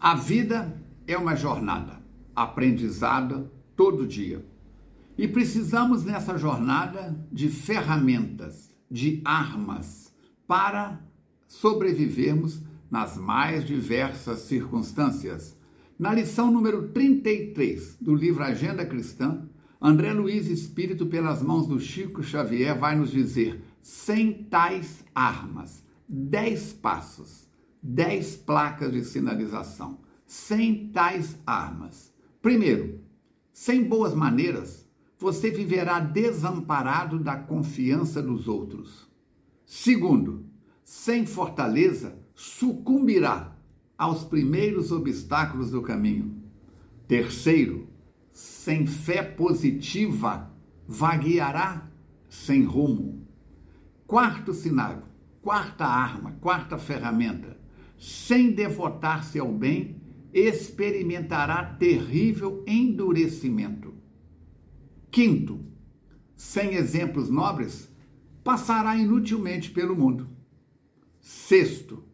A vida é uma jornada, aprendizado todo dia. E precisamos nessa jornada de ferramentas, de armas para sobrevivermos nas mais diversas circunstâncias. Na lição número 33 do livro Agenda Cristã, André Luiz Espírito, pelas mãos do Chico Xavier, vai nos dizer: sem tais armas, dez passos, dez placas de sinalização. Sem tais armas. Primeiro, sem boas maneiras, você viverá desamparado da confiança dos outros. Segundo, sem fortaleza, sucumbirá aos primeiros obstáculos do caminho. Terceiro, sem fé positiva, vagueará sem rumo. Quarto sinal, quarta arma, quarta ferramenta, sem devotar-se ao bem, experimentará terrível endurecimento. Quinto, sem exemplos nobres, passará inutilmente pelo mundo. Sexto,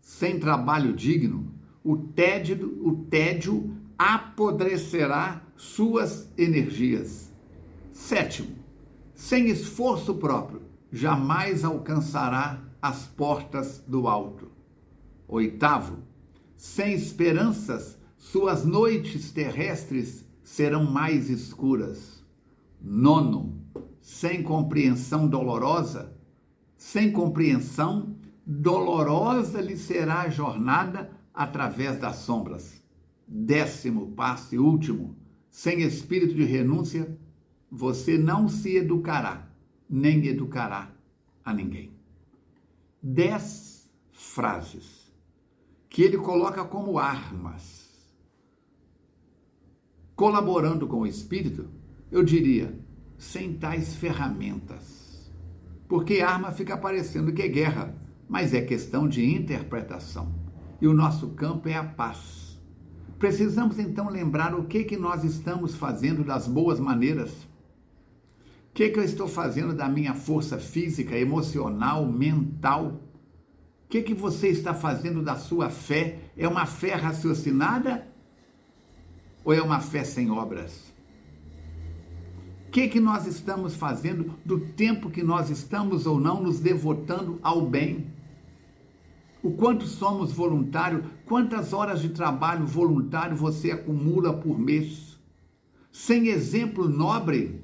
sem trabalho digno, o tédio, o tédio apodrecerá suas energias. Sétimo, sem esforço próprio, jamais alcançará as portas do alto. Oitavo, sem esperanças, suas noites terrestres serão mais escuras. Nono, sem compreensão dolorosa, sem compreensão, dolorosa lhe será a jornada através das sombras. Décimo passo e último, sem espírito de renúncia, você não se educará, nem educará a ninguém. Dez frases que ele coloca como armas. Colaborando com o espírito, eu diria, sem tais ferramentas. Porque arma fica parecendo que é guerra, mas é questão de interpretação. E o nosso campo é a paz Precisamos então lembrar o que que nós estamos fazendo das boas maneiras. O que que eu estou fazendo da minha força física, emocional, mental? Que que você está fazendo da sua fé? É uma fé raciocinada ou é uma fé sem obras? O que que nós estamos fazendo do tempo que nós estamos ou não nos devotando ao bem? o quanto somos voluntários, quantas horas de trabalho voluntário você acumula por mês. Sem exemplo nobre,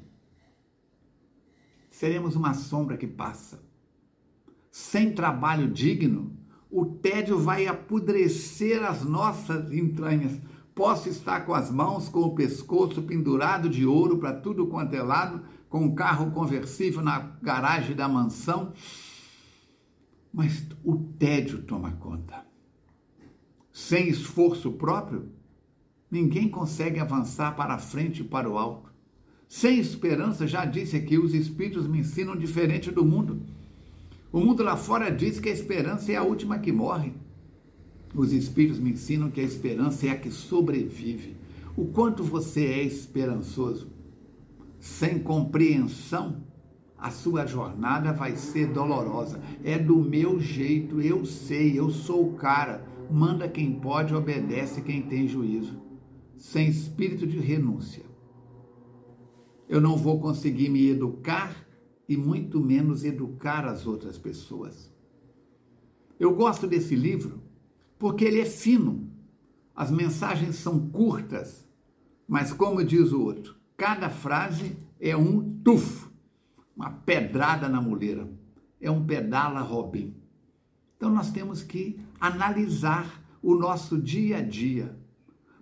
seremos uma sombra que passa. Sem trabalho digno, o tédio vai apodrecer as nossas entranhas. Posso estar com as mãos, com o pescoço pendurado de ouro para tudo quanto é lado, com um carro conversível na garagem da mansão, mas o tédio toma conta. Sem esforço próprio, ninguém consegue avançar para a frente e para o alto. Sem esperança, já disse aqui, os espíritos me ensinam diferente do mundo. O mundo lá fora diz que a esperança é a última que morre. Os espíritos me ensinam que a esperança é a que sobrevive. O quanto você é esperançoso, sem compreensão, a sua jornada vai ser dolorosa. É do meu jeito, eu sei, eu sou o cara. Manda quem pode, obedece quem tem juízo. Sem espírito de renúncia. Eu não vou conseguir me educar e muito menos educar as outras pessoas. Eu gosto desse livro porque ele é fino. As mensagens são curtas, mas como diz o outro, cada frase é um tufo uma pedrada na muleira. É um pedala Robin. Então nós temos que analisar o nosso dia a dia,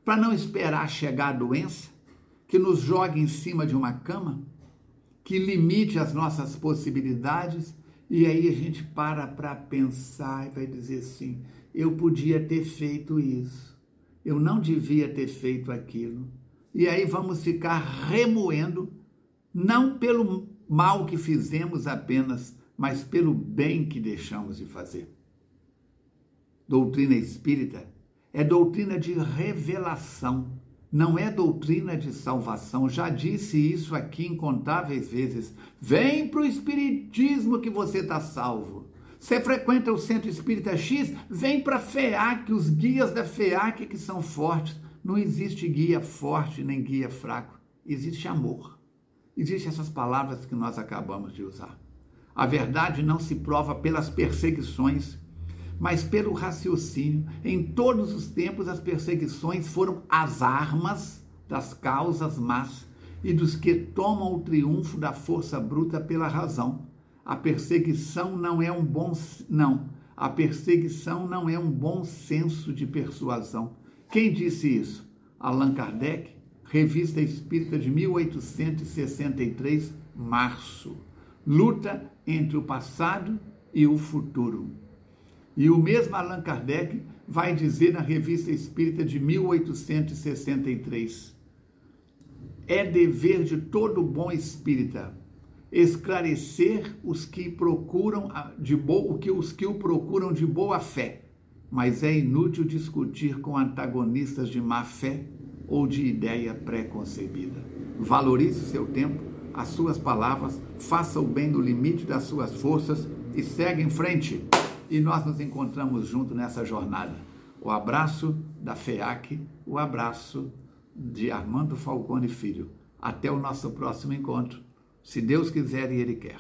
para não esperar chegar a doença que nos jogue em cima de uma cama, que limite as nossas possibilidades, e aí a gente para para pensar e vai dizer assim: eu podia ter feito isso, eu não devia ter feito aquilo. E aí vamos ficar remoendo, não pelo mal que fizemos apenas, mas pelo bem que deixamos de fazer. Doutrina espírita é doutrina de revelação, não é doutrina de salvação. Já disse isso aqui incontáveis vezes. Vem para o Espiritismo que você está salvo. Você frequenta o Centro Espírita X, vem para a FEAC, os guias da FEAC que são fortes. Não existe guia forte nem guia fraco, existe amor. Existem essas palavras que nós acabamos de usar. A verdade não se prova pelas perseguições, mas pelo raciocínio. Em todos os tempos, as perseguições foram as armas das causas más e dos que tomam o triunfo da força bruta pela razão. A perseguição não é um bom não. A perseguição não é um bom senso de persuasão. Quem disse isso? Allan Kardec, Revista Espírita de 1863, março luta entre o passado e o futuro. E o mesmo Allan Kardec vai dizer na Revista Espírita de 1863: É dever de todo bom espírita esclarecer os que procuram de boa, que os que o procuram de boa fé, mas é inútil discutir com antagonistas de má fé ou de ideia pré-concebida. Valorize seu tempo as suas palavras, faça o bem no limite das suas forças e segue em frente. E nós nos encontramos juntos nessa jornada. O abraço da FEAC, o abraço de Armando Falcone Filho. Até o nosso próximo encontro, se Deus quiser e Ele quer.